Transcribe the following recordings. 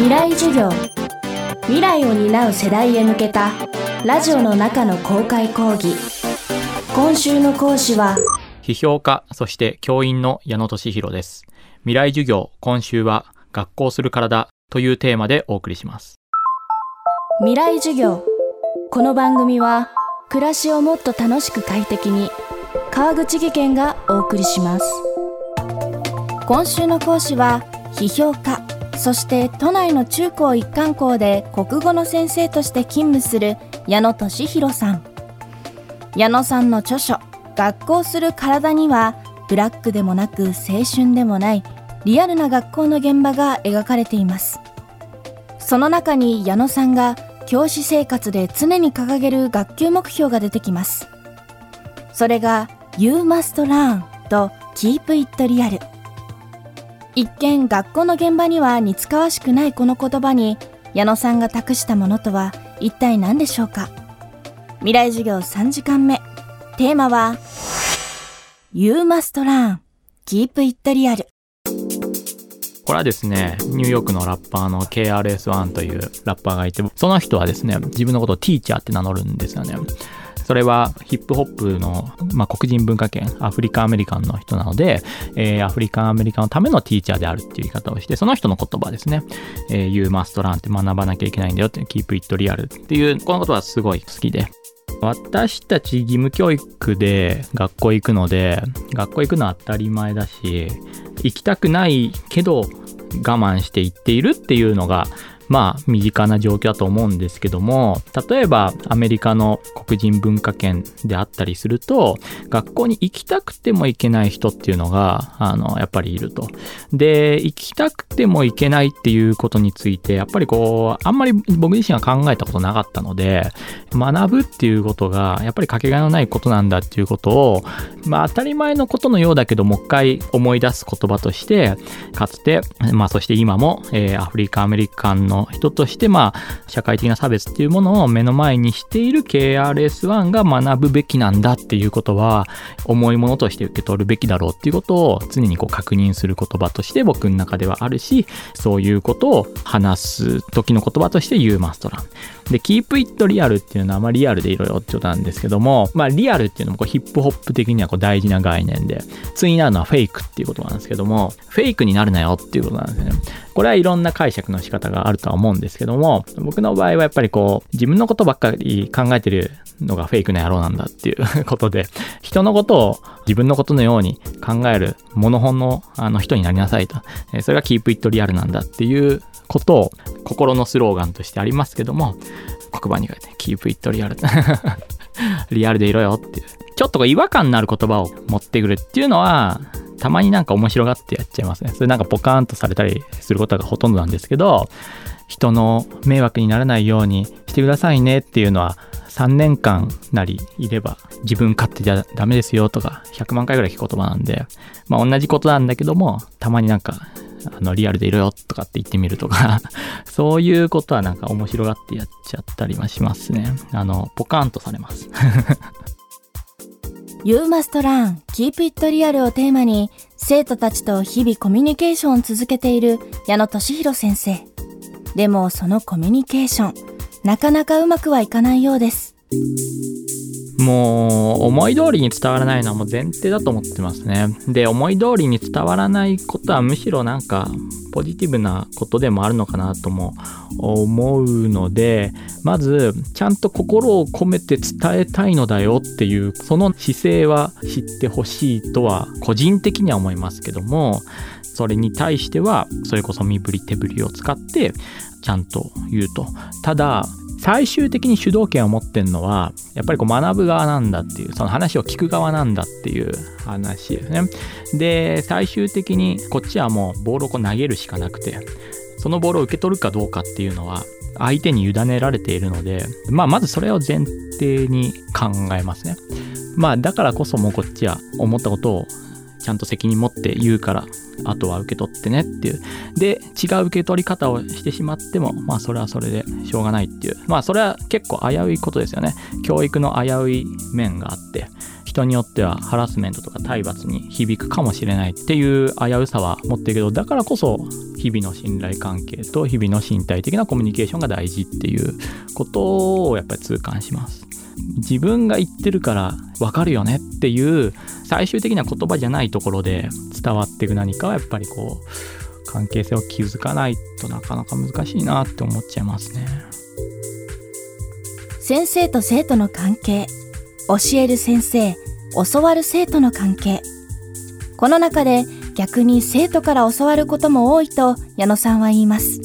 未来授業。未来を担う世代へ向けたラジオの中の公開講義。今週の講師は批評家そして教員の矢野俊弘です。未来授業今週は学校する体というテーマでお送りします。未来授業。この番組は暮らしをもっと楽しく快適に川口義賢がお送りします。今週の講師は批評家そして都内の中高一貫校で国語の先生として勤務する矢野俊弘さん。矢野さんの著書「学校する体」にはブラックでもなく青春でもないリアルな学校の現場が描かれています。その中に矢野さんが教師生活で常に掲げる学級目標が出てきます。それが You must learn と Keep it real 一見学校の現場には似つかわしくないこの言葉に矢野さんが託したものとは一体何でしょうか？未来授業3時間目。テーマは You must learn. Keep it real. これはですね、ニューヨークのラッパーの KRS-One というラッパーがいて、その人はですね、自分のことをティーチャーって名乗るんですよね。それはヒップホップの、まあ、黒人文化圏、アフリカアメリカンの人なので、えー、アフリカアメリカンのためのティーチャーであるっていう言い方をして、その人の言葉ですね。えー、You must learn って学ばなきゃいけないんだよって、Keep it real っていう、このことはすごい好きで。私たち義務教育で学校行くので、学校行くのは当たり前だし、行きたくないけど我慢して行っているっていうのがまあ身近な状況だと思うんですけども例えばアメリカの黒人文化圏であったりすると学校に行きたくても行けない人っていうのがあのやっぱりいると。で行きたくても行けないっていうことについてやっぱりこうあんまり僕自身は考えたことなかったので学ぶっていうことがやっぱりかけがえのないことなんだっていうことをまあ当たり前のことのようだけどもう一回思い出す言葉としてかつてまあそして今も、えー、アフリカアメリカンの人として、まあ、社会的な差別っていうものを目の前にしている KRS-One が学ぶべきなんだっていうことは、重いものとして受け取るべきだろうっていうことを常にこう確認する言葉として僕の中ではあるし、そういうことを話す時の言葉として言うマストラン。で、keep it real っていうのは、まあリアルでいろよってことなんですけども、まあリアルっていうのもこうヒップホップ的にはこう大事な概念で、次になるのはフェイクっていうことなんですけども、フェイクになるなよっていうことなんですよね。これはいろんな解釈の仕方があるとは思うんですけども、僕の場合はやっぱりこう、自分のことばっかり考えてるのがフェイクな野郎なんだっていう ことで、人のことを自分のことのように考えるモノホンのあの人になりなさいと。それが Keep It Real なんだっていうことを心のスローガンとしてありますけども、黒板に書いて、Keep It Real リアルでいろよっていう。ちょっと違和感のある言葉を持ってくるっていうのは、たまになんか面白がってやっちゃいますね。それなんかポカーンとされたりすることがほとんどなんですけど、人の迷惑にならないようにしてくださいねっていうのは3年間なりいれば自分勝手じゃダメですよとか100万回ぐらい聞く言葉なんで、まあ同じことなんだけども、たまになんかあの、リアルでいろよとかって言ってみるとか そういうことはなんか面白がってやっちゃったりはしますね。あの、ポカーンとされます。You must learn, keep it real をテーマに、生徒たちと日々コミュニケーションを続けている矢野俊弘先生。でもそのコミュニケーション、なかなかうまくはいかないようです。もう思い通りに伝わらないのはもう前提だと思ってますね。で、思い通りに伝わらないことはむしろなんかポジティブなことでもあるのかなとも思うので、まずちゃんと心を込めて伝えたいのだよっていうその姿勢は知ってほしいとは個人的には思いますけども、それに対してはそれこそ身振り手振りを使ってちゃんと言うと。ただ、最終的に主導権を持ってるのはやっぱりこう学ぶ側なんだっていうその話を聞く側なんだっていう話ですねで最終的にこっちはもうボールをこう投げるしかなくてそのボールを受け取るかどうかっていうのは相手に委ねられているので、まあ、まずそれを前提に考えますね。まあ、だからこそもうこっちは思ったことをちゃんと責任持って言うから、あとは受け取ってねっていう。で、違う受け取り方をしてしまっても、まあそれはそれでしょうがないっていう。まあそれは結構危ういことですよね。教育の危うい面があって、人によってはハラスメントとか体罰に響くかもしれないっていう危うさは持ってるけど、だからこそ日々の信頼関係と日々の身体的なコミュニケーションが大事っていうことをやっぱり痛感します。自分が言ってるから分かるよねっていう最終的な言葉じゃないところで伝わっていく何かはやっぱりこう関係性を築かないとなかなか難しいなって思っちゃいますね。先生と生徒の関係教える先生教わる生徒の関係。この中で逆に生徒から教わることも多いと矢野さんは言います。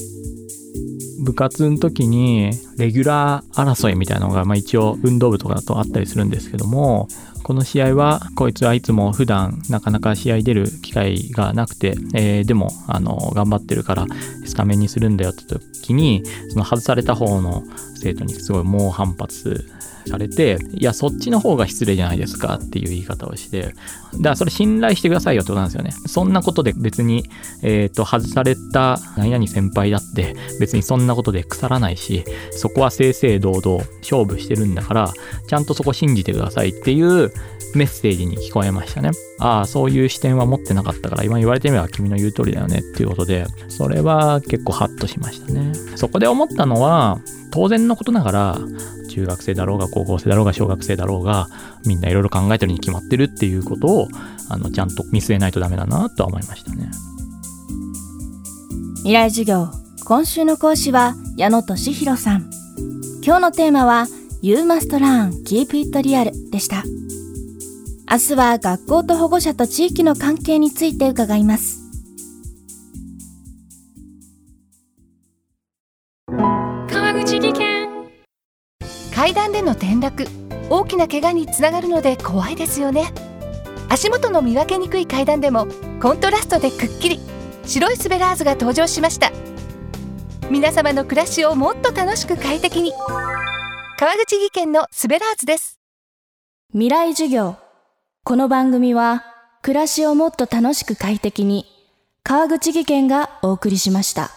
部活の時にレギュラー争いみたいなのが、まあ、一応運動部とかだとあったりするんですけどもこの試合はこいつはいつも普段なかなか試合出る機会がなくて、えー、でもあの頑張ってるからスタメンにするんだよって時にその外された方の生徒にすごい猛反発されて、いや、そっちの方が失礼じゃないですかっていう言い方をして、だからそれ信頼してくださいよってことなんですよね。そんなことで別に、えっ、ー、と、外された何々先輩だって別にそんなことで腐らないし、そこは正々堂々勝負してるんだから、ちゃんとそこ信じてくださいっていうメッセージに聞こえましたね。ああ、そういう視点は持ってなかったから、今言われてみれば君の言う通りだよねっていうことで、それは結構ハッとしましたね。そこで思ったのは、当然のことながら、中学生だろうが高校生だろうが小学生だろうがみんないろいろ考えてるに決まってるっていうことをあのちゃんと見据えないとダメだなとは思いましたね。未来授業今週の講師は矢野俊弘さん。今日のテーマは You must learn. Keep it real. でした。明日は学校と保護者と地域の関係について伺います。階段での転落。大きな怪我につながるので怖いですよね。足元の見分けにくい階段でもコントラストでくっきり。白いスベラーズが登場しました。皆様の暮らしをもっと楽しく快適に。川口技研のスベラーズです。未来授業この番組は暮らしをもっと楽しく快適に川口技研がお送りしました。